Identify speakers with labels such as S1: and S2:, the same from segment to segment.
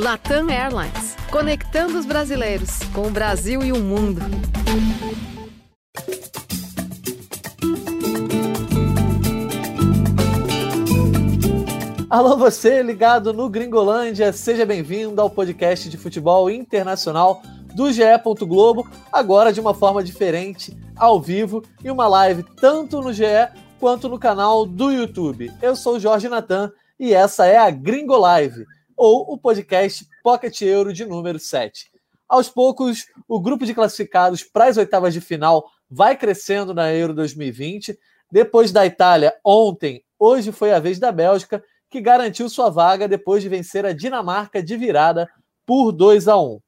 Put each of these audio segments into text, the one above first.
S1: Latam Airlines, conectando os brasileiros com o Brasil e o mundo.
S2: Alô, você ligado no Gringolândia, seja bem-vindo ao podcast de futebol internacional do GE. Globo, agora de uma forma diferente, ao vivo, e uma live tanto no GE quanto no canal do YouTube. Eu sou o Jorge Natan e essa é a Gringo Live ou o podcast Pocket Euro de número 7. Aos poucos, o grupo de classificados para as oitavas de final vai crescendo na Euro 2020. Depois da Itália, ontem, hoje foi a vez da Bélgica, que garantiu sua vaga depois de vencer a Dinamarca de virada por 2 a 1.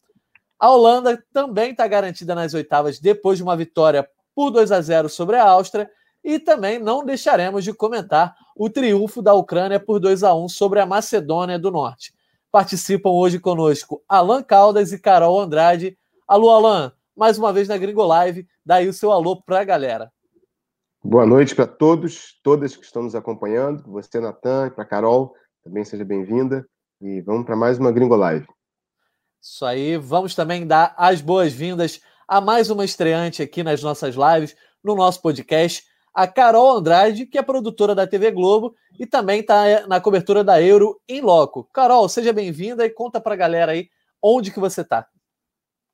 S2: A Holanda também está garantida nas oitavas depois de uma vitória por 2 a 0 sobre a Áustria e também não deixaremos de comentar o triunfo da Ucrânia por 2 a 1 sobre a Macedônia do Norte. Participam hoje conosco Alan Caldas e Carol Andrade. Alô, Alan, mais uma vez na Gringo Live. Daí o seu alô para a galera.
S3: Boa noite para todos, todas que estão nos acompanhando. Você, Natan, e para Carol, também seja bem-vinda. E vamos para mais uma Gringo Live.
S2: Isso aí, vamos também dar as boas-vindas a mais uma estreante aqui nas nossas lives, no nosso podcast a Carol Andrade, que é produtora da TV Globo e também está na cobertura da Euro em loco. Carol, seja bem-vinda e conta para a galera aí onde que você está.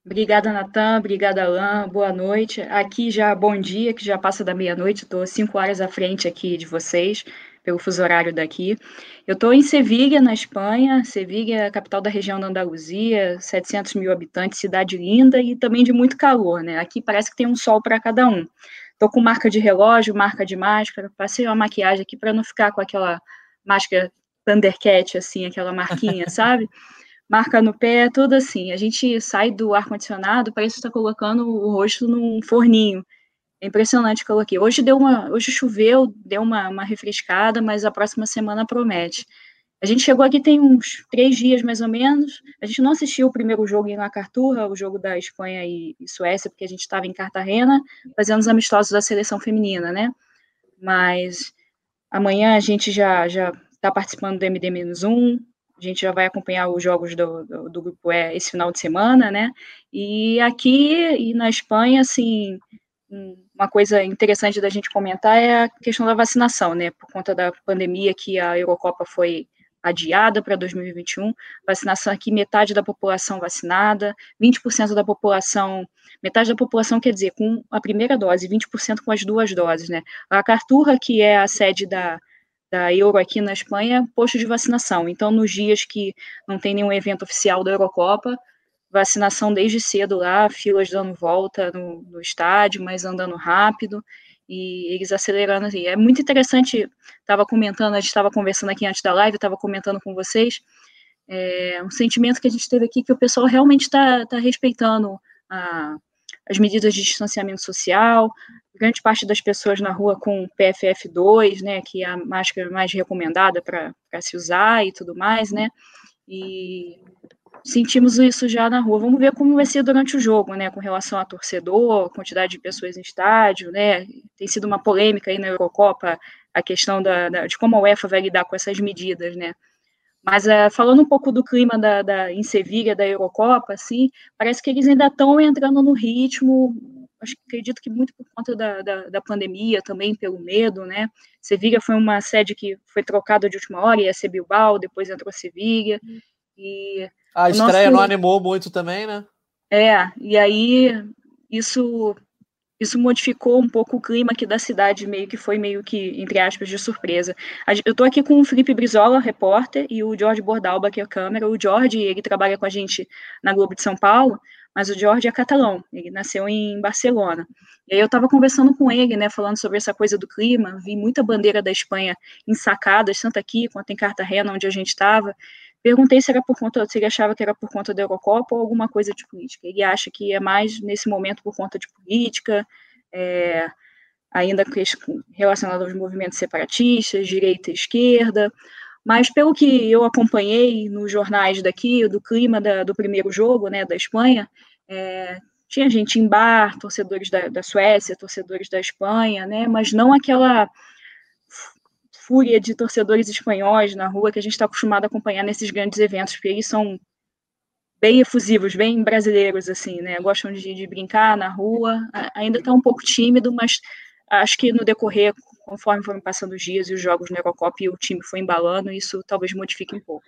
S4: Obrigada, Natan. Obrigada, Alain. Boa noite. Aqui já bom dia, que já passa da meia-noite. Estou cinco horas à frente aqui de vocês, pelo fuso horário daqui. Eu estou em Sevilha, na Espanha. Sevilha é a capital da região da Andaluzia, 700 mil habitantes, cidade linda e também de muito calor, né? Aqui parece que tem um sol para cada um. Tô com marca de relógio, marca de máscara, passei uma maquiagem aqui para não ficar com aquela máscara Thundercat, assim, aquela marquinha, sabe? Marca no pé, tudo assim. A gente sai do ar-condicionado, parece que está colocando o rosto num forninho. É impressionante que eu coloquei. Hoje deu uma, hoje choveu, deu uma, uma refrescada, mas a próxima semana promete. A gente chegou aqui tem uns três dias, mais ou menos. A gente não assistiu o primeiro jogo em La Carturra, o jogo da Espanha e, Suécia, porque a gente estava em Cartagena, fazendo os amistosos da seleção feminina, né? Mas amanhã a gente já já está participando do MD-1, a gente já vai acompanhar os jogos do, do, do, grupo E esse final de semana, né? E aqui e na Espanha, assim, uma coisa interessante da gente comentar é a questão da vacinação, né? Por conta da pandemia que a Eurocopa foi adiada para 2021, vacinação aqui, metade da população vacinada, 20% da população, metade da população quer dizer com a primeira dose, 20% com as duas doses, né? A Carturra, que é a sede da, da Euro aqui na Espanha, posto de vacinação. Então, nos dias que não tem nenhum evento oficial da Eurocopa, vacinação desde cedo lá, filas dando volta no, no estádio, mas andando rápido e eles acelerando assim. É muito interessante, estava comentando, a gente estava conversando aqui antes da live, estava comentando com vocês, é, um sentimento que a gente teve aqui que o pessoal realmente está tá respeitando a, as medidas de distanciamento social, grande parte das pessoas na rua com PFF2, né, que é a máscara mais recomendada para se usar e tudo mais, né, e sentimos isso já na rua. Vamos ver como vai ser durante o jogo, né, com relação a torcedor, quantidade de pessoas em estádio, né, tem sido uma polêmica aí na Eurocopa a questão da, da de como a UEFA vai lidar com essas medidas, né. Mas uh, falando um pouco do clima da, da, em Sevilha, da Eurocopa, assim, parece que eles ainda estão entrando no ritmo, acho, acredito que muito por conta da, da, da, pandemia, também pelo medo, né, Sevilha foi uma sede que foi trocada de última hora, ia ser Bilbao, depois entrou Sevilha, e
S2: a estreia nosso... não animou muito também, né?
S4: É, e aí isso isso modificou um pouco o clima aqui da cidade, meio que foi meio que, entre aspas, de surpresa. Eu estou aqui com o Felipe Brizola, repórter, e o Jorge Bordalba, que é a câmera. O Jorge, ele trabalha com a gente na Globo de São Paulo, mas o Jorge é catalão, ele nasceu em Barcelona. E aí eu estava conversando com ele, né, falando sobre essa coisa do clima, vi muita bandeira da Espanha ensacadas, tanto aqui quanto em Cartagena, onde a gente estava, Perguntei se era por conta, se ele achava que era por conta da Eurocopa ou alguma coisa de política. Ele acha que é mais nesse momento por conta de política, é, ainda relacionado aos movimentos separatistas, direita e esquerda. Mas pelo que eu acompanhei nos jornais daqui, do clima da, do primeiro jogo, né, da Espanha, é, tinha gente em bar, torcedores da, da Suécia, torcedores da Espanha, né, mas não aquela fúria de torcedores espanhóis na rua que a gente está acostumado a acompanhar nesses grandes eventos, porque eles são bem efusivos, bem brasileiros, assim, né? Gostam de, de brincar na rua. Ainda está um pouco tímido, mas acho que no decorrer, conforme foram passando os dias e os jogos na Eurocopa e o time foi embalando, isso talvez modifique um pouco.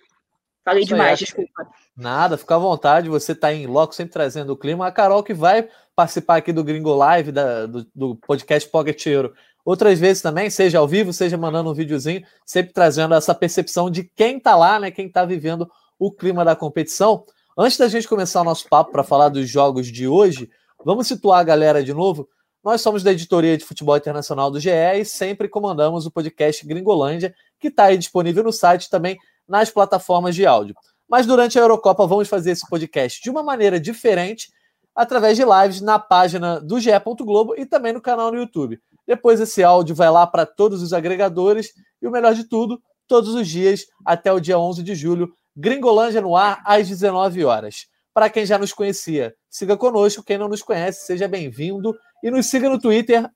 S4: Falei isso demais, desculpa.
S2: Nada, fica à vontade, você está em loco, sempre trazendo o clima. A Carol que vai participar aqui do Gringo Live, da, do, do podcast Pocket Euro, outras vezes também, seja ao vivo, seja mandando um videozinho, sempre trazendo essa percepção de quem está lá, né, quem está vivendo o clima da competição. Antes da gente começar o nosso papo para falar dos jogos de hoje, vamos situar a galera de novo. Nós somos da editoria de futebol internacional do GE e sempre comandamos o podcast Gringolândia, que está aí disponível no site também nas plataformas de áudio. Mas durante a Eurocopa vamos fazer esse podcast de uma maneira diferente, através de lives na página do GE. Globo e também no canal no YouTube. Depois esse áudio vai lá para todos os agregadores e o melhor de tudo, todos os dias até o dia 11 de julho, Gringolândia no ar às 19 horas. Para quem já nos conhecia, siga conosco. Quem não nos conhece, seja bem-vindo. E nos siga no Twitter,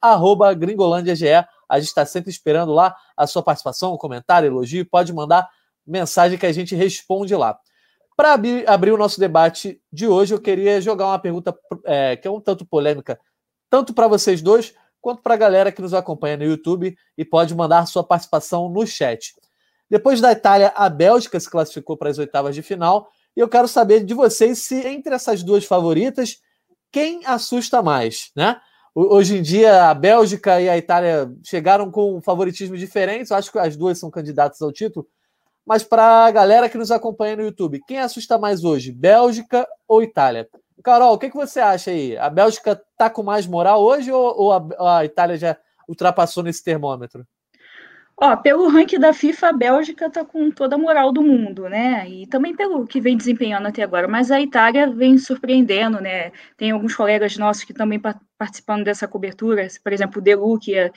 S2: GringolândiaGE. A gente está sempre esperando lá a sua participação, um comentário, elogio. Pode mandar mensagem que a gente responde lá. Para abrir, abrir, o nosso debate de hoje, eu queria jogar uma pergunta é, que é um tanto polêmica, tanto para vocês dois, quanto para a galera que nos acompanha no YouTube e pode mandar sua participação no chat. Depois da Itália, a Bélgica se classificou para as oitavas de final. E eu quero saber de vocês se entre essas duas favoritas, quem assusta mais, né? Hoje em dia, a Bélgica e a Itália chegaram com favoritismo diferentes. Eu acho que as duas são candidatas ao título. Mas para a galera que nos acompanha no YouTube, quem assusta mais hoje, Bélgica ou Itália? Carol, o que, que você acha aí? A Bélgica tá com mais moral hoje ou, ou a, a Itália já ultrapassou nesse termômetro?
S4: Ó, pelo ranking da FIFA, a Bélgica está com toda a moral do mundo, né? E também pelo que vem desempenhando até agora. Mas a Itália vem surpreendendo, né? Tem alguns colegas nossos que também participando dessa cobertura, por exemplo, o Delu, que é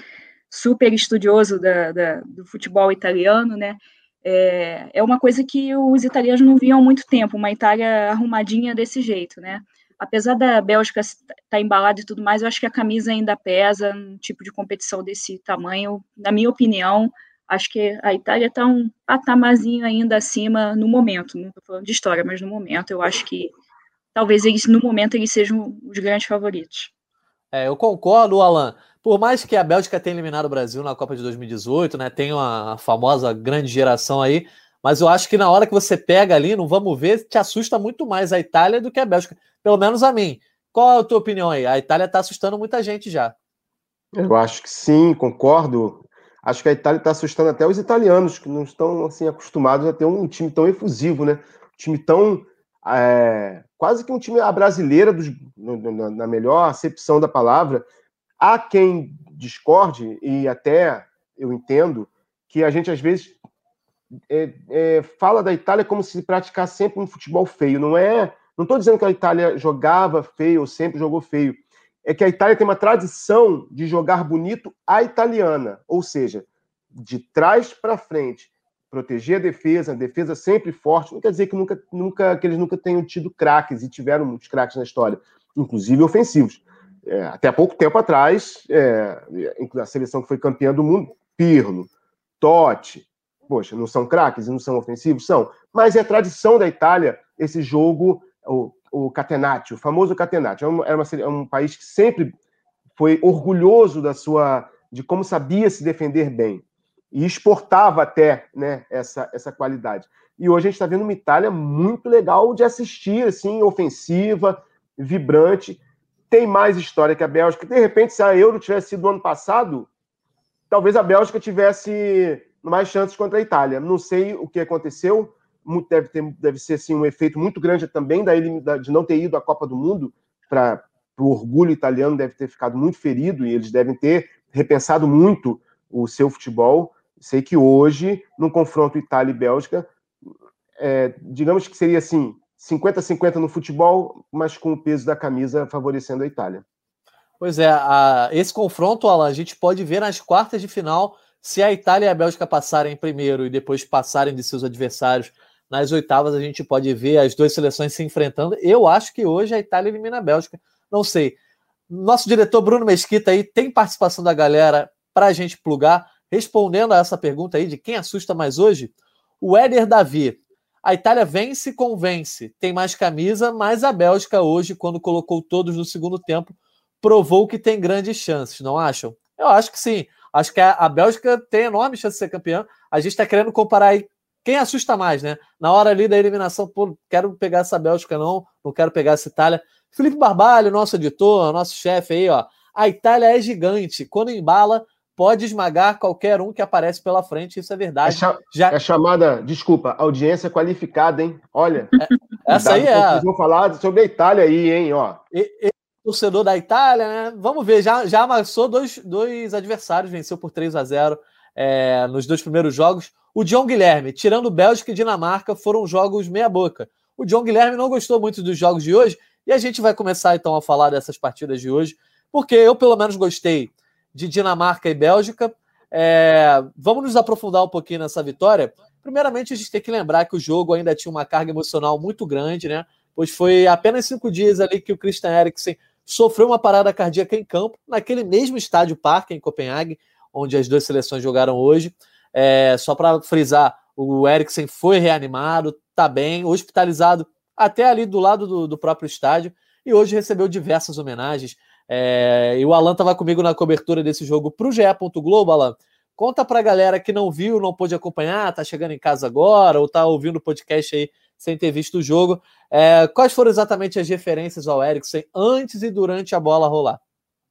S4: super estudioso da, da, do futebol italiano, né? É, é uma coisa que os italianos não viam há muito tempo, uma Itália arrumadinha desse jeito, né? Apesar da Bélgica estar tá embalada e tudo mais, eu acho que a camisa ainda pesa num tipo de competição desse tamanho. Na minha opinião, acho que a Itália está um patamarzinho ainda acima no momento. Não estou falando de história, mas no momento eu acho que talvez eles, no momento, eles sejam os grandes favoritos.
S2: É, eu concordo, Alan. Por mais que a Bélgica tenha eliminado o Brasil na Copa de 2018, né? Tem uma famosa grande geração aí, mas eu acho que na hora que você pega ali, não vamos ver, te assusta muito mais a Itália do que a Bélgica. Pelo menos a mim. Qual é a tua opinião aí? A Itália está assustando muita gente já.
S3: Eu acho que sim, concordo. Acho que a Itália está assustando até os italianos, que não estão assim acostumados a ter um time tão efusivo, né? Um time tão. É, quase que um time a brasileira, dos, na, na melhor acepção da palavra. Há quem discorde, e até eu entendo, que a gente às vezes é, é, fala da Itália como se praticasse sempre um futebol feio. Não é. Não estou dizendo que a Itália jogava feio ou sempre jogou feio. É que a Itália tem uma tradição de jogar bonito à italiana, ou seja, de trás para frente, proteger a defesa, a defesa sempre forte. Não quer dizer que nunca, nunca que eles nunca tenham tido craques e tiveram muitos craques na história, inclusive ofensivos. É, até pouco tempo atrás, é, a seleção que foi campeã do mundo, Pirlo, Totti, Poxa, não são craques e não são ofensivos? São. Mas é tradição da Itália esse jogo, o, o catenaccio, o famoso catenaccio. É, uma, uma, é um país que sempre foi orgulhoso da sua de como sabia se defender bem e exportava até né, essa, essa qualidade. E hoje a gente está vendo uma Itália muito legal de assistir, assim, ofensiva, vibrante, tem mais história que a Bélgica. De repente, se a Euro tivesse sido ano passado, talvez a Bélgica tivesse mais chances contra a Itália. Não sei o que aconteceu, deve, ter, deve ser assim, um efeito muito grande também da, de não ter ido à Copa do Mundo, para o orgulho italiano deve ter ficado muito ferido e eles devem ter repensado muito o seu futebol. Sei que hoje, no confronto Itália e Bélgica, é, digamos que seria assim, 50-50 no futebol, mas com o peso da camisa favorecendo a Itália.
S2: Pois é, a, esse confronto, Alan, a gente pode ver nas quartas de final se a Itália e a Bélgica passarem primeiro e depois passarem de seus adversários nas oitavas, a gente pode ver as duas seleções se enfrentando. Eu acho que hoje a Itália elimina a Bélgica. Não sei. Nosso diretor Bruno Mesquita aí tem participação da galera para a gente plugar, respondendo a essa pergunta aí de quem assusta mais hoje. O Éder Davi. A Itália vence e convence, tem mais camisa, mas a Bélgica hoje, quando colocou todos no segundo tempo, provou que tem grandes chances, não acham? Eu acho que sim. Acho que a, Bélgica tem enorme chance de ser campeã. A gente está querendo comparar aí quem assusta mais, né? Na hora ali da eliminação, pô, quero pegar essa Bélgica, não, não quero pegar essa Itália. Felipe Barbalho, nosso editor, nosso chefe aí, ó. A Itália é gigante. Quando embala, pode esmagar qualquer um que aparece pela frente, isso é verdade. É,
S3: cha Já... é chamada, desculpa, audiência qualificada, hein? Olha.
S2: É, essa aí é.
S3: Vou falar sobre a Itália aí, hein? Ó.
S2: E, e, torcedor da Itália, né? Vamos ver, já, já amassou dois, dois adversários, venceu por 3 a 0 é, nos dois primeiros jogos. O John Guilherme, tirando Bélgica e Dinamarca, foram jogos meia-boca. O John Guilherme não gostou muito dos jogos de hoje e a gente vai começar então a falar dessas partidas de hoje, porque eu pelo menos gostei de Dinamarca e Bélgica. É, vamos nos aprofundar um pouquinho nessa vitória. Primeiramente, a gente tem que lembrar que o jogo ainda tinha uma carga emocional muito grande, né? Pois foi apenas cinco dias ali que o Christian Eriksen sofreu uma parada cardíaca em campo, naquele mesmo estádio Parque, em Copenhague, onde as duas seleções jogaram hoje. É, só para frisar, o Eriksen foi reanimado, tá bem, hospitalizado até ali do lado do, do próprio estádio, e hoje recebeu diversas homenagens. É, e o Alan estava comigo na cobertura desse jogo para o GE. Globo, Alan. Conta para a galera que não viu, não pôde acompanhar, tá chegando em casa agora, ou tá ouvindo o podcast aí sem ter visto o jogo. É, quais foram exatamente as referências ao Eriksen antes e durante a bola rolar?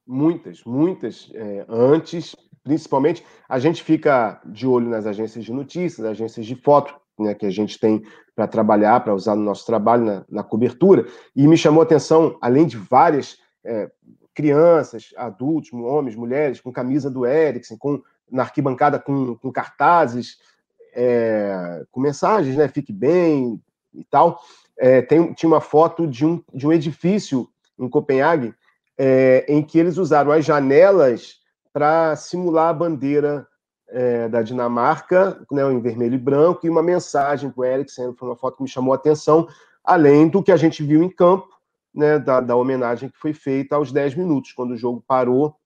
S3: Muitas, muitas é, antes, principalmente a gente fica de olho nas agências de notícias, agências de foto, né, que a gente tem para trabalhar, para usar no nosso trabalho na, na, cobertura, e me chamou a atenção, além de várias é, crianças, adultos, homens, mulheres, com camisa do Eriksen, com, na arquibancada com, com cartazes, é, com mensagens, né? Fique bem, e tal, é, tem, tinha uma foto de um, de um edifício em Copenhague é, em que eles usaram as janelas para simular a bandeira é, da Dinamarca, né, em vermelho e branco, e uma mensagem para o Eriksen, foi uma foto que me chamou a atenção, além do que a gente viu em campo, né, da, da homenagem que foi feita aos 10 minutos, quando o jogo parou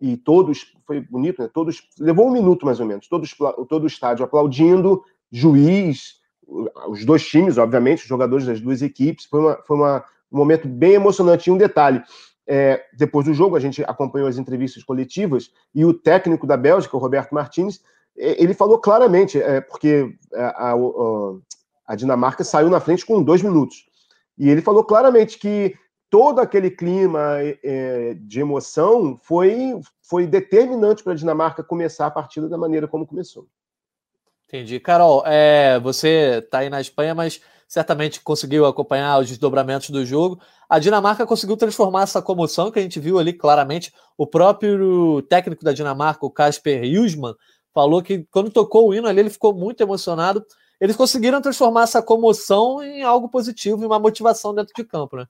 S3: e todos, foi bonito, né, todos, levou um minuto mais ou menos, todos, todo o estádio aplaudindo, juiz, os dois times, obviamente, os jogadores das duas equipes. Foi, uma, foi uma, um momento bem emocionante. E um detalhe: é, depois do jogo, a gente acompanhou as entrevistas coletivas e o técnico da Bélgica, o Roberto Martins, ele falou claramente, é, porque a, a, a, Dinamarca saiu na frente com dois minutos. E ele falou claramente que todo aquele clima é, de emoção foi, foi determinante para a Dinamarca começar a partida da maneira como começou.
S2: Entendi. Carol, é, você está aí na Espanha, mas certamente conseguiu acompanhar os desdobramentos do jogo. A Dinamarca conseguiu transformar essa comoção que a gente viu ali claramente. O próprio técnico da Dinamarca, o Kasper Hjulsmann, falou que quando tocou o hino ali, ele ficou muito emocionado. Eles conseguiram transformar essa comoção em algo positivo, em uma motivação dentro de campo, né?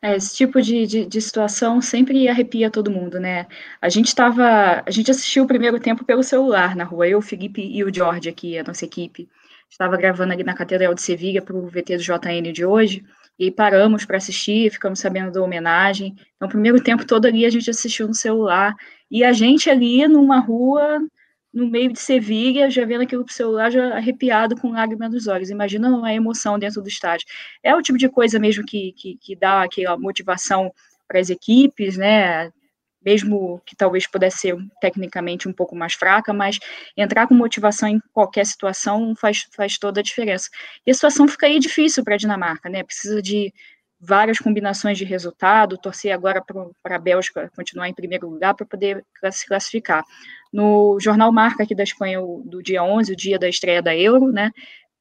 S4: É, esse tipo de, de, de, situação sempre arrepia todo mundo, né? A gente estava, a gente assistiu o primeiro tempo pelo celular na rua, eu, o Felipe e o Jorge aqui, a nossa equipe. Estava gravando ali na Catedral de Sevilha para o VT do JN de hoje, e paramos para assistir, ficamos sabendo da homenagem. Então, o primeiro tempo todo ali a gente assistiu no celular, e a gente ali numa rua no meio de Sevilha, já vendo aquilo pro celular, já arrepiado com lágrimas nos olhos. Imagina uma emoção dentro do estádio. É o tipo de coisa mesmo que, que, que dá aquela motivação para as equipes, né? Mesmo que talvez pudesse ser tecnicamente um pouco mais fraca, mas entrar com motivação em qualquer situação faz, faz toda a diferença. E a situação fica aí difícil para a Dinamarca, né? Precisa de várias combinações de resultado, torcer agora para a Bélgica continuar em primeiro lugar para poder se classificar. No jornal Marca aqui da Espanha, do dia 11, o dia da estreia da Euro, né,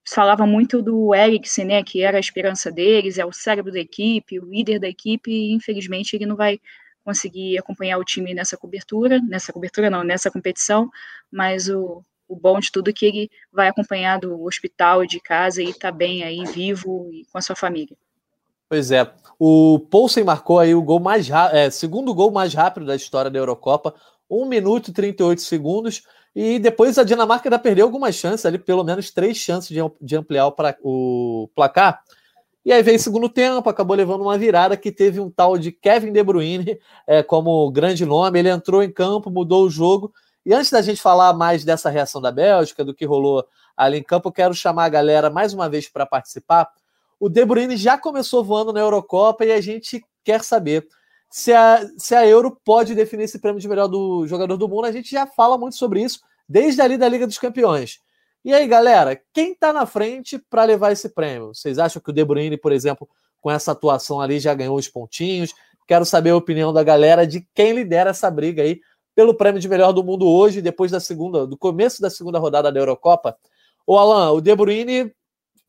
S4: falava muito do Eriksen, né, que era a esperança deles, é o cérebro da equipe, o líder da equipe, e infelizmente ele não vai conseguir acompanhar o time nessa cobertura, nessa cobertura não, nessa competição, mas o, o bom de tudo é que ele vai acompanhar do hospital e de casa e está bem aí, vivo e com a sua família.
S2: Pois é. O Poulsen marcou aí o gol mais é, segundo gol mais rápido da história da Eurocopa, 1 minuto e 38 segundos. E depois a Dinamarca ainda perdeu algumas chances ali, pelo menos três chances de, de ampliar o, pra, o placar. E aí veio o segundo tempo, acabou levando uma virada que teve um tal de Kevin De Bruyne é, como grande nome. Ele entrou em campo, mudou o jogo E antes da gente falar mais dessa reação da Bélgica, do que rolou ali em campo, eu quero chamar a galera mais uma vez para participar. O De Bruyne já começou voando na Eurocopa e a gente quer saber se a, se a Euro pode definir esse prêmio de melhor do jogador do mundo. A gente já fala muito sobre isso desde ali da Liga dos Campeões. E aí, galera, quem está na frente para levar esse prêmio? Vocês acham que o De Bruyne, por exemplo, com essa atuação ali já ganhou os pontinhos? Quero saber a opinião da galera de quem lidera essa briga aí pelo prêmio de melhor do mundo hoje, depois da segunda, do começo da segunda rodada da Eurocopa. O Alan, o De Bruyne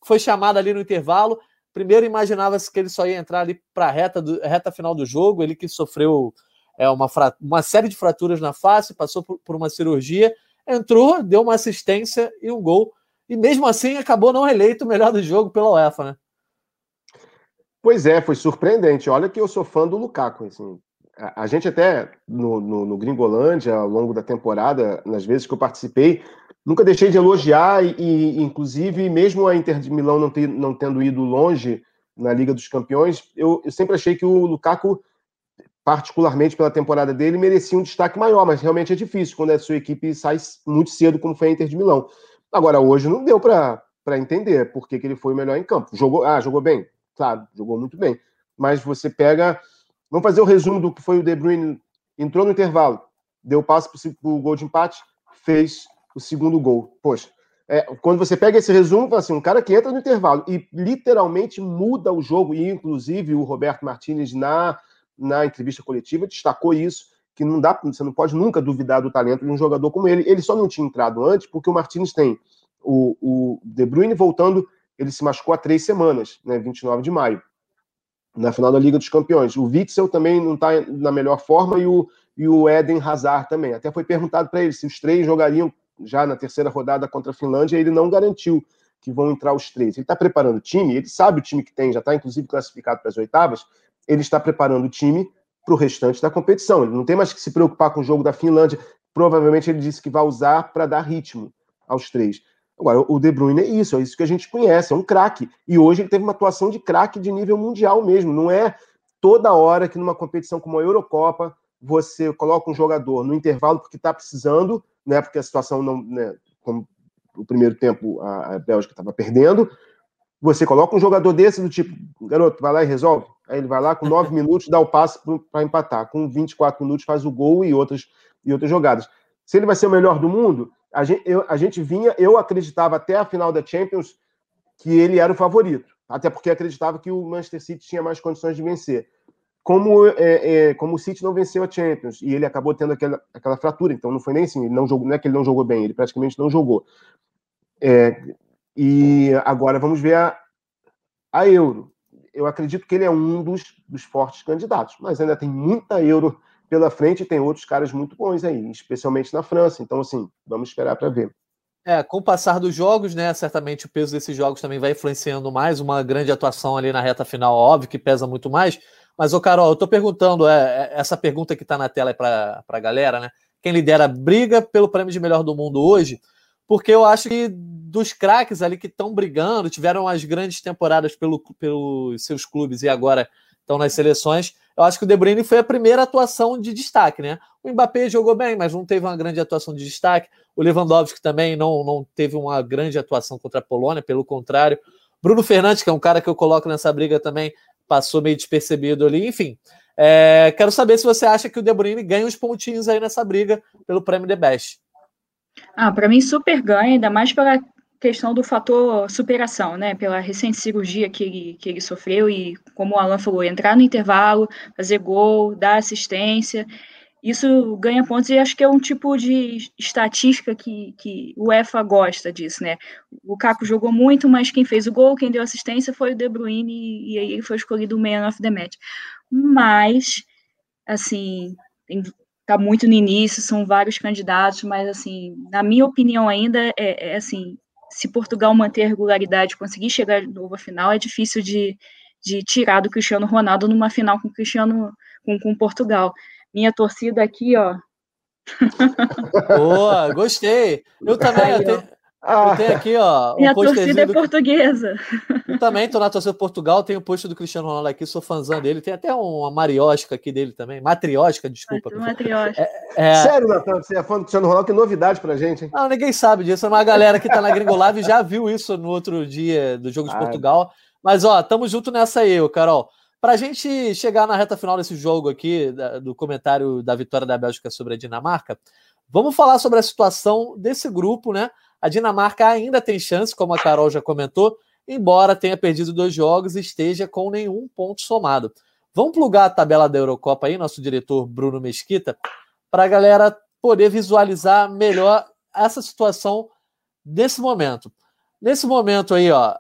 S2: foi chamado ali no intervalo. Primeiro imaginava-se que ele só ia entrar ali para a reta, reta final do jogo, ele que sofreu é, uma, uma série de fraturas na face, passou por, por uma cirurgia, entrou, deu uma assistência e um gol. E mesmo assim acabou não eleito o melhor do jogo pela UEFA, né?
S3: Pois é, foi surpreendente. Olha que eu sou fã do Lukaku. Assim a, gente até no, no, no, Gringolândia, ao longo da temporada, nas vezes que eu participei, nunca deixei de elogiar e, e inclusive, mesmo a Inter de Milão não, ter, não tendo ido longe na Liga dos Campeões, eu, eu sempre achei que o Lukaku, particularmente pela temporada dele, merecia um destaque maior, mas realmente é difícil quando a sua equipe sai muito cedo, como foi a Inter de Milão. Agora, hoje não deu para entender por que, que ele foi o melhor em campo. Jogou, ah, jogou bem? Claro, jogou muito bem. Mas você pega Vamos fazer o resumo do que foi o De Bruyne. Entrou no intervalo, deu passo para o gol de empate, fez o segundo gol. Poxa, é, quando você pega esse resumo, assim, um cara que entra no intervalo e literalmente muda o jogo, e inclusive o Roberto Martinez na, na entrevista coletiva destacou isso, que não dá, você não pode nunca duvidar do talento de um jogador como ele. Ele só não tinha entrado antes porque o Martinez tem o, o De Bruyne voltando, ele se machucou há três semanas, né, 29 de maio na final da Liga dos Campeões. O Witzel também não está na melhor forma e o, e o Eden Hazard também. Até foi perguntado para ele se os três jogariam já na terceira rodada contra a Finlândia, ele não garantiu que vão entrar os três. Ele está preparando o time, ele sabe o time que tem, já está inclusive classificado para as oitavas, ele está preparando o time para o restante da competição. Ele não tem mais que se preocupar com o jogo da Finlândia. Provavelmente ele disse que vai usar para dar ritmo aos três. Agora, o De Bruyne é isso, é isso que a gente conhece, é um craque. E hoje ele teve uma atuação de craque de nível mundial mesmo. Não é toda hora que numa competição como a Eurocopa você coloca um jogador no intervalo porque está precisando, né? Porque a situação não, né, como o primeiro tempo a, a Bélgica estava perdendo, você coloca um jogador desse do tipo, garoto, vai lá e resolve. Aí ele vai lá com nove minutos, dá o passe para empatar. Com 24 minutos faz o gol e outras, e outras jogadas. Se ele vai ser o melhor do mundo, a gente, eu, a gente vinha, eu acreditava até a final da Champions que ele era o favorito, até porque acreditava que o Manchester City tinha mais condições de vencer. Como, é, é, como o City não venceu a Champions e ele acabou tendo aquela, aquela fratura, então não foi nem assim, não, jogou, não é que ele não jogou bem, ele praticamente não jogou. É, e agora vamos ver a, a Euro. Eu acredito que ele é um dos, dos fortes candidatos, mas ainda tem muita Euro pela frente tem outros caras muito bons aí, especialmente na França. Então, assim, vamos esperar para ver.
S2: É, com o passar dos jogos, né? Certamente o peso desses jogos também vai influenciando mais. Uma grande atuação ali na reta final, óbvio que pesa muito mais. Mas, ô Carol, eu tô perguntando, é, é essa pergunta que está na tela para a galera, né? Quem lidera a briga pelo prêmio de melhor do mundo hoje? Porque eu acho que dos craques ali que estão brigando, tiveram as grandes temporadas pelo, pelos seus clubes e agora estão nas seleções, eu acho que o De Bruyne foi a primeira atuação de destaque, né? O Mbappé jogou bem, mas não teve uma grande atuação de destaque. O Lewandowski também não, não teve uma grande atuação contra a Polônia, pelo contrário. Bruno Fernandes, que é um cara que eu coloco nessa briga também, passou meio despercebido ali. Enfim, é, quero saber se você acha que o De Bruyne ganha os pontinhos aí nessa briga pelo prêmio The Best.
S4: Ah, para mim super ganha, ainda mais pela questão do fator superação, né? Pela recente cirurgia que ele, que ele sofreu e, como o Alan falou, entrar no intervalo, fazer gol, dar assistência. Isso ganha pontos e acho que é um tipo de estatística que, que o EFA gosta disso, né? O Caco jogou muito, mas quem fez o gol, quem deu assistência foi o De Bruyne e, aí ele foi escolhido o Man of the Match. Mas, assim, tá muito no início, são vários candidatos, mas assim, na minha opinião ainda é, é assim, se Portugal manter a regularidade, conseguir chegar de novo à final, é difícil de, de tirar do Cristiano Ronaldo numa final com Cristiano com, com Portugal. Minha torcida aqui, ó.
S2: Boa, gostei. Eu também. Aí, eu tenho, Ah. Eu tenho aqui, ó.
S4: Um e a torcida é do... portuguesa.
S2: Eu também tô na torcida de Portugal, tenho o post do Cristiano Ronaldo aqui, sou fãzão dele. Tem até uma marióstica aqui dele também. Matriótica, desculpa.
S4: Matriótica.
S3: É, é... Sério, Natan, você é fã do Cristiano Ronaldo? Que novidade pra gente, hein?
S2: Não, ninguém sabe disso. Uma galera que tá na Gringolave já viu isso no outro dia do jogo de ah, Portugal. Mas, ó, tamo junto nessa aí, Carol. Pra gente chegar na reta final desse jogo aqui, do comentário da vitória da Bélgica sobre a Dinamarca, vamos falar sobre a situação desse grupo, né? A Dinamarca ainda tem chance, como a Carol já comentou, embora tenha perdido dois jogos e esteja com nenhum ponto somado. Vamos plugar a tabela da Eurocopa aí, nosso diretor Bruno Mesquita, para a galera poder visualizar melhor essa situação nesse momento. Nesse momento aí, ó,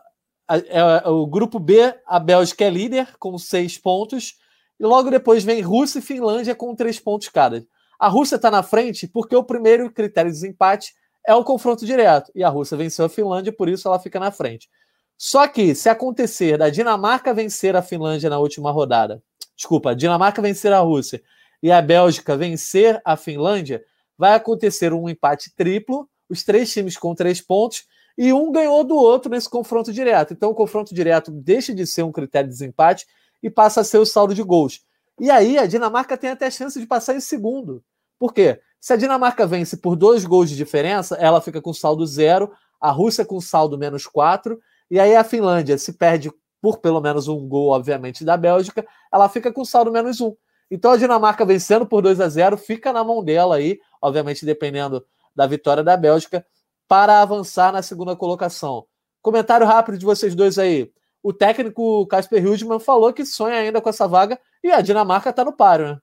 S2: o grupo B, a Bélgica é líder com seis pontos, e logo depois vem Rússia e Finlândia com três pontos cada. A Rússia está na frente porque o primeiro critério de desempate é o confronto direto. E a Rússia venceu a Finlândia, por isso ela fica na frente. Só que, se acontecer da Dinamarca vencer a Finlândia na última rodada, desculpa, a Dinamarca vencer a Rússia e a Bélgica vencer a Finlândia, vai acontecer um empate triplo, os três times com três pontos, e um ganhou do outro nesse confronto direto. Então, o confronto direto deixa de ser um critério de desempate e passa a ser o saldo de gols. E aí, a Dinamarca tem até chance de passar em segundo. Por quê? Se a Dinamarca vence por dois gols de diferença, ela fica com saldo zero, a Rússia com saldo menos quatro, e aí a Finlândia se perde por pelo menos um gol, obviamente, da Bélgica, ela fica com saldo menos um. Então a Dinamarca vencendo por 2 a 0 fica na mão dela aí, obviamente dependendo da vitória da Bélgica, para avançar na segunda colocação. Comentário rápido de vocês dois aí. O técnico Casper Hildmann falou que sonha ainda com essa vaga e a Dinamarca está no páreo, né?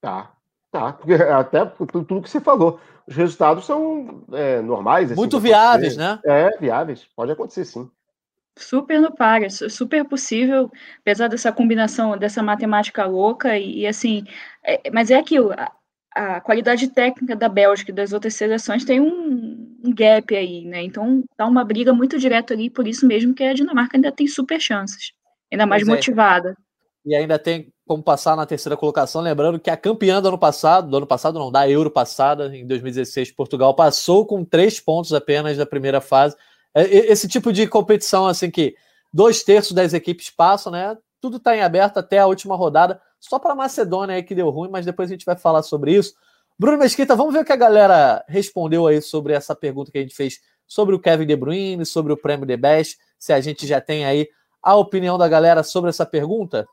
S3: Tá, Tá, porque até tudo que você falou. Os resultados são é, normais.
S2: Assim, Muito viáveis, né?
S3: É, viáveis. Pode acontecer, sim.
S4: Super no par, super possível, apesar dessa combinação, dessa matemática louca, e, e assim, é, mas é aquilo, a, a, qualidade técnica da Bélgica e das outras seleções tem um, um, gap aí, né? Então tá uma briga muito direta ali, por isso mesmo que a Dinamarca ainda tem super chances, ainda mais pois é. motivada.
S2: E ainda tem como passar na terceira colocação, lembrando que a campeã do ano passado, do ano passado não, da Euro passada, em 2016, Portugal, passou com três pontos apenas da primeira fase. É, esse tipo de competição, assim, que dois terços das equipes passam, né? Tudo está em aberto até a última rodada, só para a Macedônia aí que deu ruim, mas depois a gente vai falar sobre isso. Bruno Mesquita, vamos ver o que a galera respondeu aí sobre essa pergunta que a gente fez sobre o Kevin De Bruyne, sobre o prêmio The Best, se a gente já tem aí a opinião da galera sobre essa pergunta.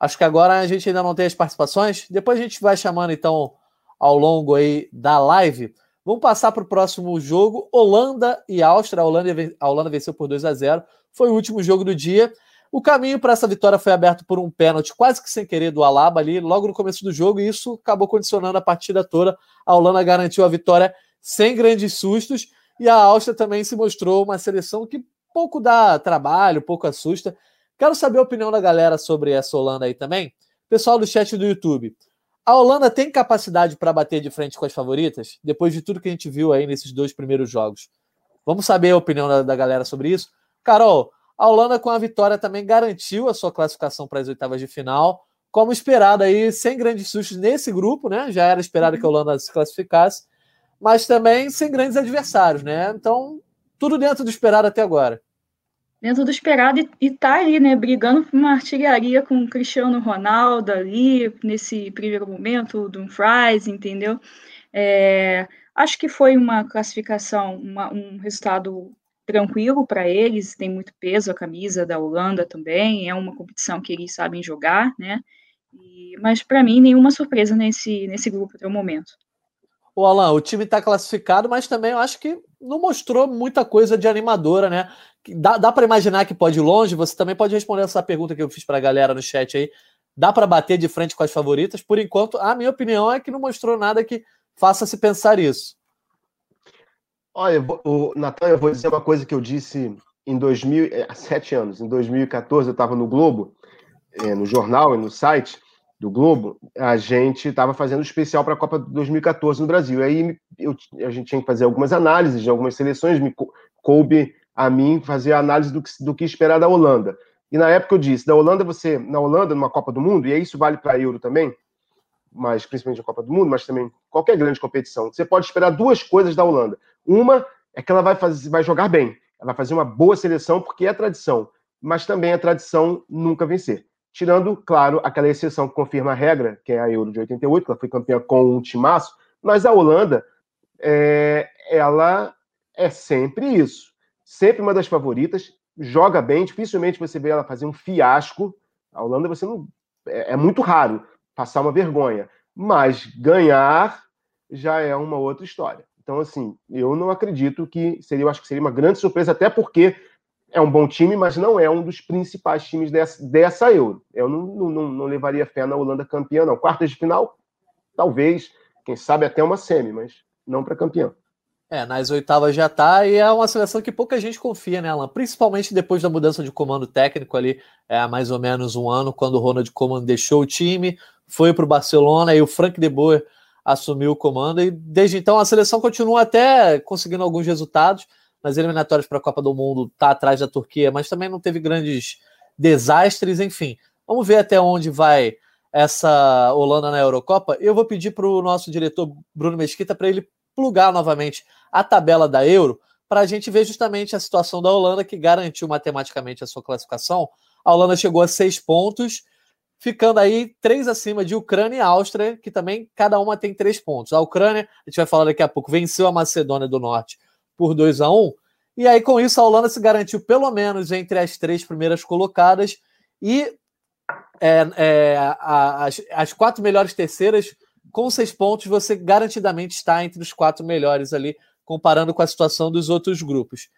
S2: Acho que agora a gente ainda não tem as participações. Depois a gente vai chamando, então, ao longo aí da live. Vamos passar para o próximo jogo. Holanda e Áustria. A Holanda, a Holanda venceu por 2 a 0 Foi o último jogo do dia. O caminho para essa vitória foi aberto por um pênalti, quase que sem querer, do Alaba ali, logo no começo do jogo, e isso acabou condicionando a partida toda. A Holanda garantiu a vitória sem grandes sustos, e a Áustria também se mostrou uma seleção que pouco dá trabalho, pouco assusta. Quero saber a opinião da galera sobre essa Holanda aí também. Pessoal do chat do YouTube. A Holanda tem capacidade para bater de frente com as favoritas, depois de tudo que a gente viu aí nesses dois primeiros jogos. Vamos saber a opinião da, da galera sobre isso. Carol, a Holanda com a vitória também garantiu a sua classificação para as oitavas de final, como esperado aí, sem grandes sustos nesse grupo, né? Já era esperado que a Holanda se classificasse, mas também sem grandes adversários, né? Então, tudo dentro do esperado até agora
S4: dentro do esperado e, e tá ali, né, brigando por uma artilharia com o Cristiano Ronaldo ali, nesse primeiro momento, do Fries, entendeu? É, acho que foi uma classificação, uma, um resultado tranquilo para eles, tem muito peso a camisa da Holanda também, é uma competição que eles sabem jogar, né? E, mas para mim, nenhuma surpresa nesse, nesse grupo até o momento.
S2: O Alan, o time está classificado, mas também eu acho que não mostrou muita coisa de animadora, né? Dá, dá para imaginar que pode ir longe? Você também pode responder essa pergunta que eu fiz para a galera no chat aí. Dá para bater de frente com as favoritas? Por enquanto, a minha opinião é que não mostrou nada que faça se pensar isso.
S3: Olha, o Natan, eu vou dizer uma coisa que eu disse em 2000, é, há sete anos. Em 2014, eu estava no Globo, é, no jornal e no site do Globo. A gente estava fazendo especial para a Copa de 2014 no Brasil. E aí eu, a gente tinha que fazer algumas análises de algumas seleções. Me coube a mim fazer a análise do que, do que esperar da Holanda. E na época eu disse, da Holanda você, na Holanda, numa Copa do Mundo, e isso vale para a Euro também, mas principalmente a Copa do Mundo, mas também qualquer grande competição, você pode esperar duas coisas da Holanda. Uma é que ela vai, fazer, vai jogar bem, ela vai fazer uma boa seleção, porque é tradição, mas também é tradição nunca vencer. Tirando, claro, aquela exceção que confirma a regra, que é a Euro de 88, que ela foi campeã com um timaço, mas a Holanda, é, ela é sempre isso. Sempre uma das favoritas, joga bem, dificilmente você vê ela fazer um fiasco. A Holanda você não. É, é muito raro passar uma vergonha. Mas ganhar já é uma outra história. Então, assim, eu não acredito que seria, eu acho que seria uma grande surpresa, até porque é um bom time, mas não é um dos principais times dessa, dessa Euro. Eu não, não, não levaria fé na Holanda campeã, não. Quartas de final, talvez, quem sabe até uma semi, mas não para campeão.
S2: É, nas oitavas já tá, e é uma seleção que pouca gente confia nela, principalmente depois da mudança de comando técnico ali, é, há mais ou menos um ano, quando o Ronald Koeman deixou o time, foi para o Barcelona e o Frank de Boer assumiu o comando, e desde então a seleção continua até conseguindo alguns resultados, nas eliminatórias para a Copa do Mundo está atrás da Turquia, mas também não teve grandes desastres, enfim. Vamos ver até onde vai essa Holanda na Eurocopa. Eu vou pedir para o nosso diretor Bruno Mesquita para ele plugar novamente a tabela da Euro para a gente ver justamente a situação da Holanda, que garantiu matematicamente a sua classificação. A Holanda chegou a seis pontos, ficando aí três acima de Ucrânia e Áustria, que também cada uma tem três pontos. A Ucrânia, a gente vai falar daqui a pouco, venceu a Macedônia do Norte por 2 a 1 E aí, com isso, a Holanda se garantiu pelo menos entre as três primeiras colocadas e é, é, a, as, as quatro melhores terceiras, com seis pontos, você garantidamente está entre os quatro melhores ali, comparando com a situação dos outros grupos.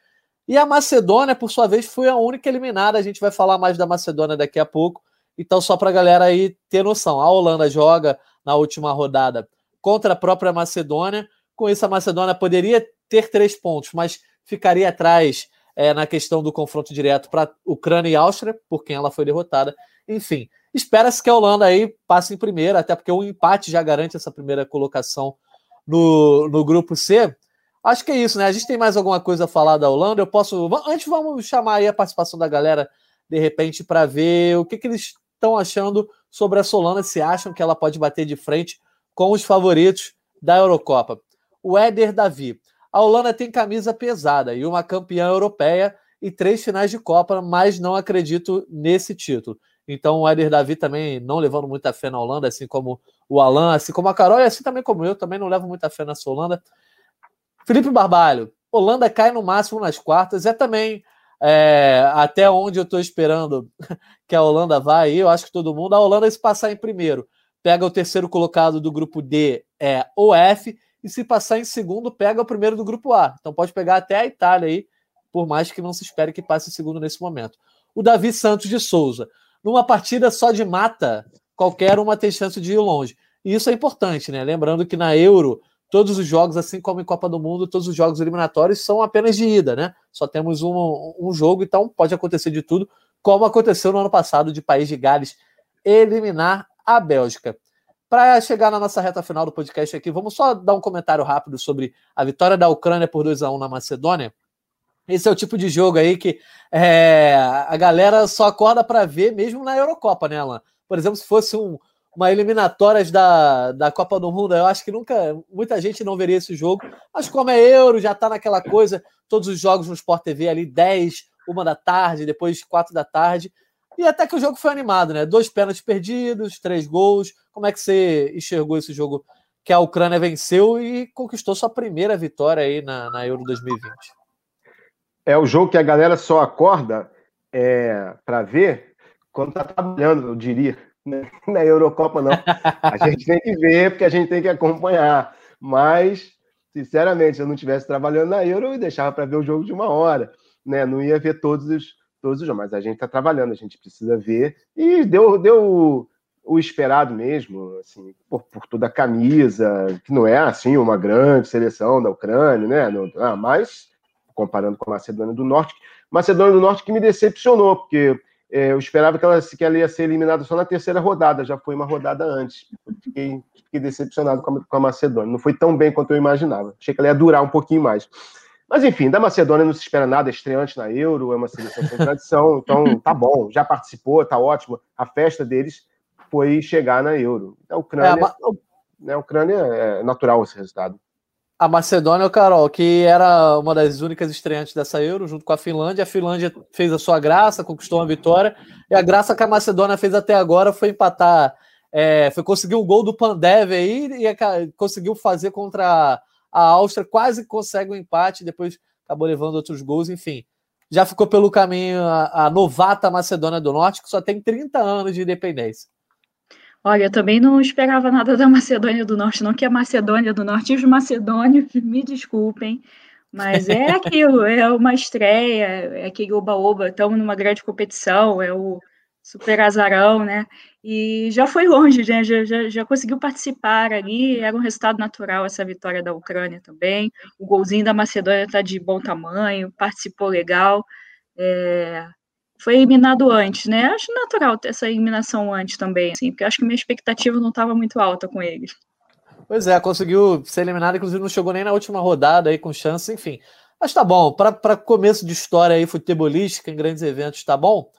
S2: E a Macedônia, por sua vez, foi a única eliminada. A gente vai falar mais da Macedônia daqui a pouco. Então, só para a galera aí ter noção, a Holanda joga na última rodada contra a própria Macedônia. Com isso, a Macedônia poderia ter três pontos, mas ficaria atrás é, na questão do confronto direto para Ucrânia e Áustria, por quem ela foi derrotada. Enfim, espera-se que a Holanda aí passe em primeira, até porque o um empate já garante essa primeira colocação no, no grupo C. Acho que é isso, né? A gente tem mais alguma coisa a falar da Holanda? Eu posso. Antes, vamos chamar aí a participação da galera, de repente, para ver o que, que eles estão achando sobre essa Holanda, se acham que ela pode bater de frente com os favoritos da Eurocopa. O Éder Davi. A Holanda tem camisa pesada e uma campeã europeia e três finais de Copa, mas não acredito nesse título. Então o Éder Davi também não levando muita fé na Holanda, assim como o Alan, assim como a Carol, e assim também como eu, também não levo muita fé nessa Holanda. Felipe Barbalho, Holanda cai no máximo nas quartas, é também é, até onde eu estou esperando que a Holanda vá, eu acho que todo mundo, a Holanda se passar em primeiro, pega o terceiro colocado do grupo D, é o F, e se passar em segundo, pega o primeiro do grupo A. Então pode pegar até a Itália aí, por mais que não se espere que passe em segundo nesse momento. O Davi Santos de Souza. Numa partida só de mata, qualquer uma tem chance de ir longe. E isso é importante, né? Lembrando que na Euro, todos os jogos, assim como em Copa do Mundo, todos os jogos eliminatórios são apenas de ida, né? Só temos um, um jogo, então pode acontecer de tudo, como aconteceu no ano passado de País de Gales eliminar a Bélgica. Para chegar na nossa reta final do podcast aqui, vamos só dar um comentário rápido sobre a vitória da Ucrânia por 2 a 1 na Macedônia. Esse é o tipo de jogo aí que é, a galera só acorda para ver mesmo na Eurocopa, né, Alan? Por exemplo, se fosse um, uma eliminatórias da, da Copa do Mundo, eu acho que nunca, muita gente não veria esse jogo. Mas como é Euro, já está naquela coisa, todos os jogos no Sport TV ali, 10, uma da tarde, depois 4 da tarde. E até que o jogo foi animado, né? Dois pênaltis perdidos, três gols. Como é que você enxergou esse jogo que a Ucrânia venceu e conquistou sua primeira vitória aí na, na Euro 2020?
S3: É o jogo que a galera só acorda é, para ver quando tá trabalhando, eu diria. Na Eurocopa, não. A gente tem que ver, porque a gente tem que acompanhar. Mas, sinceramente, se eu não estivesse trabalhando na Euro, eu deixava para ver o jogo de uma hora. Né? Não ia ver todos os, todos os jogos, mas a gente está trabalhando, a gente precisa ver. E deu, deu o esperado mesmo, assim, por, por, toda a camisa, que não é assim uma grande seleção da Ucrânia, né? No, ah, mas comparando com a Macedônia do Norte, Macedônia do Norte que me decepcionou, porque eu esperava que ela, que ela ia ser eliminada só na terceira rodada, já foi uma rodada antes. Fiquei, fiquei decepcionado com a, com a Macedônia. Não foi tão bem quanto eu imaginava. Achei que ela ia durar um pouquinho mais. Mas enfim, da Macedônia não se espera nada, é estreante na Euro, é uma seleção sem tradição, então tá bom, já participou, tá ótimo. A festa deles foi chegar na Euro. A Ucrânia, é. Né, a Ucrânia é natural esse resultado.
S2: A Macedônia, Carol, que era uma das únicas estreantes dessa Euro, junto com a Finlândia. A Finlândia fez a sua graça, conquistou uma vitória. E a graça que a Macedônia fez até agora foi empatar, é, foi conseguir um gol do Pandev aí e conseguiu fazer contra a Áustria, quase consegue um empate, depois acabou levando outros gols, enfim. Já ficou pelo caminho a, a novata Macedônia do Norte, que só tem 30 anos de independência.
S4: Olha, eu também não esperava nada da Macedônia do Norte, não que a Macedônia do Norte e os macedônios me desculpem, mas é aquilo, é uma estreia, é aquele oba-oba, estamos numa grande competição, é o super azarão, né? E já foi longe, né? já, já, já conseguiu participar ali, era um resultado natural essa vitória da Ucrânia também. O golzinho da Macedônia está de bom tamanho, participou legal. É, foi eliminado antes, né? Acho natural ter essa eliminação antes também, assim, porque acho que minha expectativa não estava muito alta com eles.
S2: Pois é, conseguiu ser eliminado, inclusive não chegou nem na última rodada aí com chance, enfim. Mas tá bom, para começo de história aí futebolística em grandes eventos, tá bom?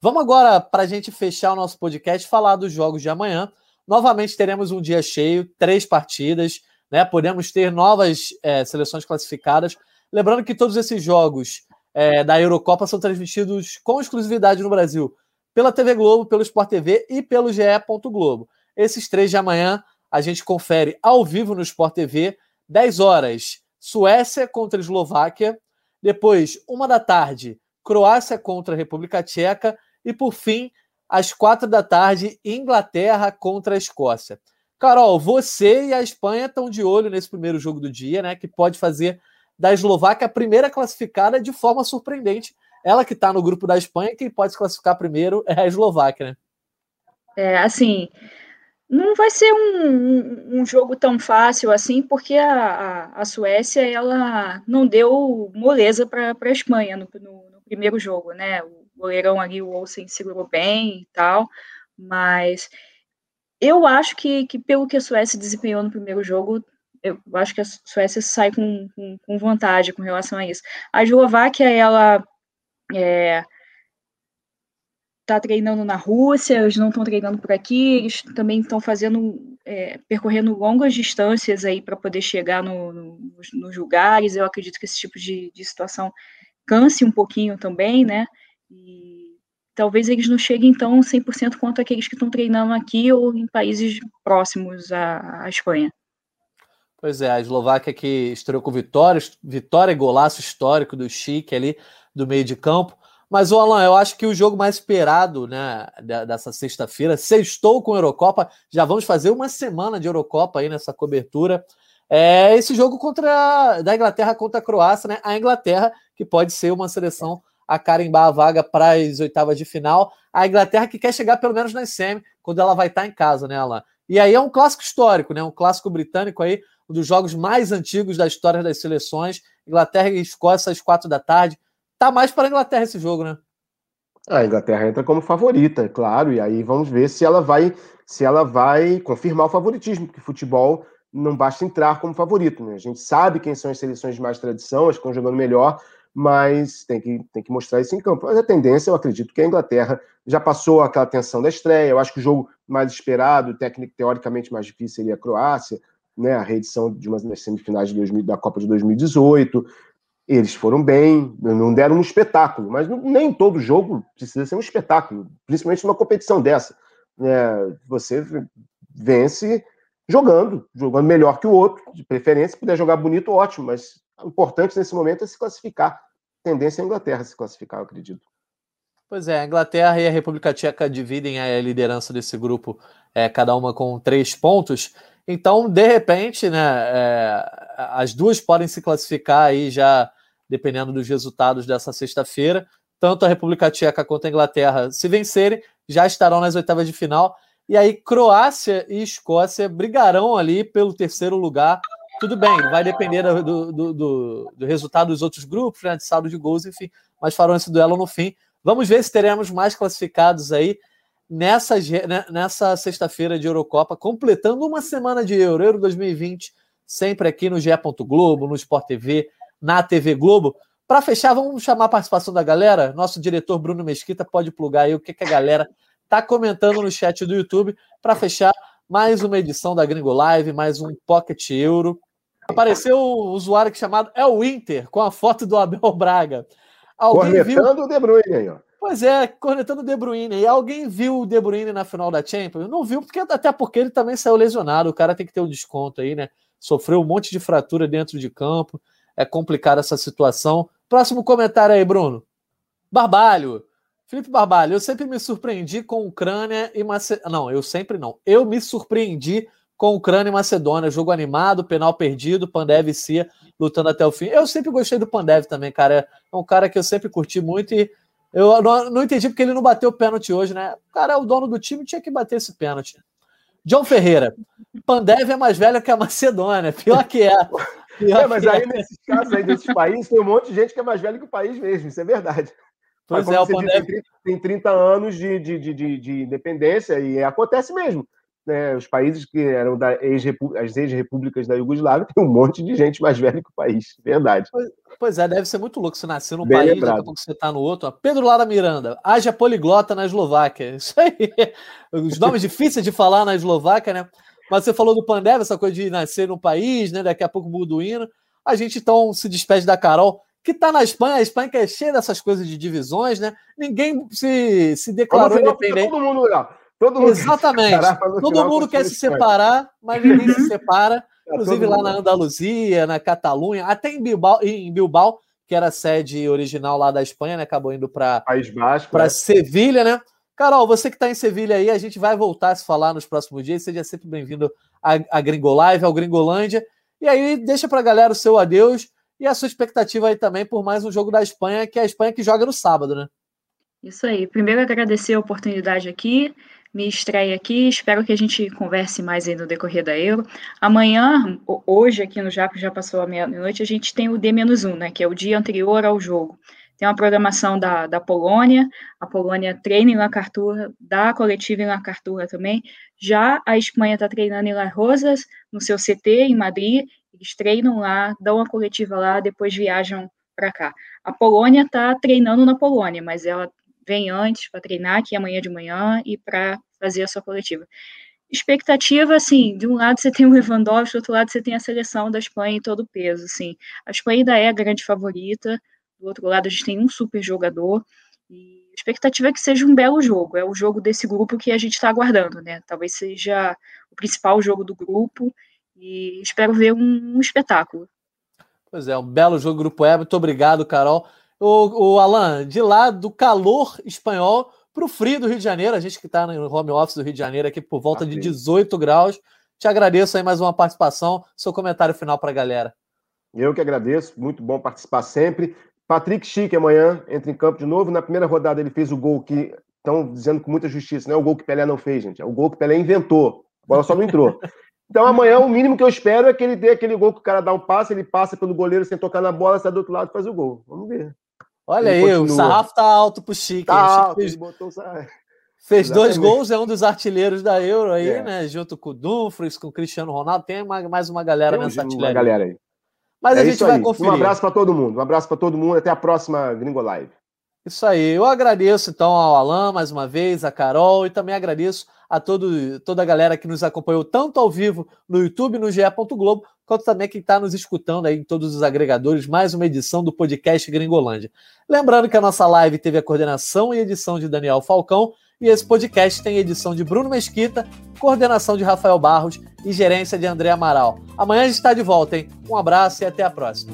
S2: Vamos agora, para a gente fechar o nosso podcast, falar dos jogos de amanhã. Novamente teremos um dia cheio, três partidas, né? Podemos ter novas é, seleções classificadas. Lembrando que todos esses jogos é, da Eurocopa são transmitidos com exclusividade no Brasil pela TV Globo, pelo Sport TV e pelo GE. Globo. Esses três de amanhã a gente confere ao vivo no Sport TV, 10 horas, Suécia contra Eslováquia. Depois, uma da tarde, Croácia contra a República Tcheca. E por fim, às quatro da tarde, Inglaterra contra a Escócia. Carol, você e a Espanha estão de olho nesse primeiro jogo do dia, né? Que pode fazer da Eslováquia, a primeira classificada de forma surpreendente. Ela que está no grupo da Espanha, quem pode se classificar primeiro é a Eslováquia, né?
S4: É, assim, não vai ser um, um, um jogo tão fácil assim, porque a, a, a, Suécia ela não deu moleza para a Espanha no, no, no, primeiro jogo, né? O goleirão ali, o Olsen, segurou bem e tal, mas eu acho que, que pelo que a Suécia desempenhou no primeiro jogo, eu acho que a Suécia sai com, com, com vantagem com relação a isso. A Eslováquia, ela é, tá treinando na Rússia, eles não estão treinando por aqui, eles também estão fazendo, é, percorrendo longas distâncias aí para poder chegar no, no, nos, lugares. Eu acredito que esse tipo de, de situação canse um pouquinho também, né? E talvez eles não cheguem tão 100% quanto aqueles que estão treinando aqui ou em países próximos à, à Espanha.
S2: Pois é, a Eslováquia que estreou com vitória, vitória e golaço histórico do Chique ali do meio de campo. Mas, o Alan, eu acho que o jogo mais esperado né, dessa sexta-feira, sextou com a Eurocopa, já vamos fazer uma semana de Eurocopa aí nessa cobertura. É esse jogo contra da Inglaterra contra a Croácia, né? A Inglaterra, que pode ser uma seleção a carimbar a vaga para as oitavas de final. A Inglaterra que quer chegar pelo menos nas semi, quando ela vai estar em casa, né, Alan? E aí é um clássico histórico, né? Um clássico britânico aí, um dos jogos mais antigos da história das seleções. Inglaterra e Escócia às quatro da tarde. Tá mais para a Inglaterra esse jogo, né?
S3: A Inglaterra entra como favorita, é claro, e aí vamos ver se ela vai se ela vai confirmar o favoritismo, porque futebol não basta entrar como favorito, né? A gente sabe quem são as seleções de mais tradição, as que estão jogando melhor, mas tem que, tem que mostrar isso em campo. Mas a tendência, eu acredito que a Inglaterra já passou aquela tensão da estreia. Eu acho que o jogo mais esperado, técnico, teoricamente mais difícil, seria a Croácia né, a reedição de uma das semifinais de 2000, da Copa de 2018. Eles foram bem, não deram um espetáculo, mas nem todo jogo precisa ser um espetáculo, principalmente numa competição dessa. É, você vence jogando, jogando melhor que o outro, de preferência, se puder jogar bonito, ótimo, mas o importante nesse momento é se classificar. Tendência é a Inglaterra se classificar, eu acredito.
S2: Pois é, a Inglaterra e a República Tcheca dividem a liderança desse grupo, é, cada uma com três pontos. Então, de repente, né, é, as duas podem se classificar aí já, dependendo dos resultados dessa sexta-feira. Tanto a República Tcheca quanto a Inglaterra, se vencerem, já estarão nas oitavas de final. E aí, Croácia e Escócia brigarão ali pelo terceiro lugar. Tudo bem, vai depender do, do, do, do resultado dos outros grupos, né, de saldo de gols, enfim, mas farão esse duelo no fim. Vamos ver se teremos mais classificados aí nessa, né, nessa sexta-feira de Eurocopa, completando uma semana de Euro, Euro 2020, sempre aqui no GE. Globo, no Sport TV, na TV Globo. Para fechar, vamos chamar a participação da galera. Nosso diretor Bruno Mesquita pode plugar aí o que, que a galera tá comentando no chat do YouTube para fechar mais uma edição da Gringo Live, mais um Pocket Euro. Apareceu um usuário chamado É o Inter, com a foto do Abel Braga.
S3: Alguém Cornetando viu... o De Bruyne aí, ó.
S2: Pois é, cornetando o De Bruyne. E alguém viu o De Bruyne na final da Champions? Não viu, porque até porque ele também saiu lesionado. O cara tem que ter um desconto aí, né? Sofreu um monte de fratura dentro de campo. É complicada essa situação. Próximo comentário aí, Bruno. Barbalho. Felipe Barbalho, eu sempre me surpreendi com Ucrânia e Macedônia. Não, eu sempre não. Eu me surpreendi com Ucrânia e Macedônia. Jogo animado, penal perdido, Pandev e Cia lutando até o fim. Eu sempre gostei do Pandev também, cara. É um cara que eu sempre curti muito e eu não, não entendi porque ele não bateu o pênalti hoje, né? O cara é o dono do time, tinha que bater esse pênalti. John Ferreira, Pandev é mais velho que a Macedônia, pior que é. Pior
S3: é, mas aí é. nesses casos aí desses países tem um monte de gente que é mais velho que o país mesmo, isso é verdade.
S2: Pois é, o Pandev...
S3: Diz, tem 30 anos de, de, de, de independência e acontece mesmo né, os países que eram da ex as ex-repúblicas da Iugoslávia, tem um monte de gente mais velha que o país, verdade.
S2: Pois, pois é, deve ser muito louco você nascer num Bem país, lembrado. daqui a pouco você está no outro. Pedro Lara Miranda, haja poliglota na Eslováquia. Isso aí, os nomes difíceis de falar na Eslováquia, né? Mas você falou do Pandev, essa coisa de nascer num país, né? Daqui a pouco muda o hino. A gente então se despede da Carol, que está na Espanha. A Espanha que é cheia dessas coisas de divisões, né? Ninguém se, se declarou independente. Todo mundo, Todo mundo Exatamente. Todo mundo quer se separar, mas ninguém se separa. Tá Inclusive lá na Andaluzia, na Catalunha, até em Bilbao, em Bilbao, que era a sede original lá da Espanha, né? Acabou indo para
S3: País Basco,
S2: para é. Sevilha, né? Carol, você que está em Sevilha aí, a gente vai voltar a se falar nos próximos dias. Seja sempre bem-vindo à Gringolive, ao Gringolândia. E aí, deixa para a galera o seu adeus e a sua expectativa aí também por mais um jogo da Espanha, que é a Espanha que joga no sábado, né?
S4: Isso aí. Primeiro, agradecer a oportunidade aqui me estreia aqui. Espero que a gente converse mais aí no decorrer da Euro. Amanhã, hoje, aqui no Japo, já passou a meia-noite, a gente tem o D-1, né, que é o dia anterior ao jogo. Tem uma programação da, da Polônia, a Polônia treina em La Cartura, dá coletiva em La Cartura também. Já a Espanha está treinando em La Rosas, no seu CT, em Madrid. Eles treinam lá, dão uma coletiva lá, depois viajam para cá. A Polônia está treinando na Polônia, mas ela vem antes para treinar aqui amanhã de manhã e para fazer a sua coletiva. Expectativa, assim, de um lado você tem o Lewandowski, do outro lado você tem a seleção da Espanha em todo o peso, assim. A Espanha ainda é a grande favorita, do outro lado a gente tem um super jogador, e a expectativa é que seja um belo jogo, é o jogo desse grupo que a gente está aguardando, né? Talvez seja o principal jogo do grupo, e espero ver um, um espetáculo.
S2: Pois é, um belo jogo Grupo E. Muito obrigado, Carol. O, o Alan, de lá do calor espanhol para o frio do Rio de Janeiro, a gente que está no home office do Rio de Janeiro aqui por volta de 18 graus. Te agradeço aí mais uma participação. Seu comentário final para a galera.
S3: Eu que agradeço, muito bom participar sempre. Patrick Chique amanhã entra em campo de novo. Na primeira rodada ele fez o gol que estão dizendo com muita justiça, não é o gol que Pelé não fez, gente, é o gol que Pelé inventou. A bola só não entrou. Então amanhã o mínimo que eu espero é que ele dê aquele gol que o cara dá um passe, ele passa pelo goleiro sem tocar na bola, sai do outro lado e faz o gol. Vamos ver.
S2: Olha ele aí, continua. o sarrafo tá alto pro Chique.
S3: Tá alto,
S2: fez,
S3: botou
S2: fez dois gols, é um dos artilheiros da Euro aí, é. né? Junto com o Dumfries, com o Cristiano Ronaldo. Tem mais uma galera tem nessa artilharia. Uma
S3: galera aí.
S2: Mas é a gente vai aí. conferir.
S3: Um abraço para todo mundo. Um abraço para todo mundo. Até a próxima Gringo Live.
S2: Isso aí. Eu agradeço então ao Alan mais uma vez, a Carol e também agradeço a todo, toda a galera que nos acompanhou tanto ao vivo no YouTube, no GE. Globo, quanto também quem está nos escutando aí em todos os agregadores, mais uma edição do podcast Gringolândia. Lembrando que a nossa live teve a coordenação e edição de Daniel Falcão e esse podcast tem edição de Bruno Mesquita, coordenação de Rafael Barros e gerência de André Amaral. Amanhã a gente está de volta, hein? Um abraço e até a próxima.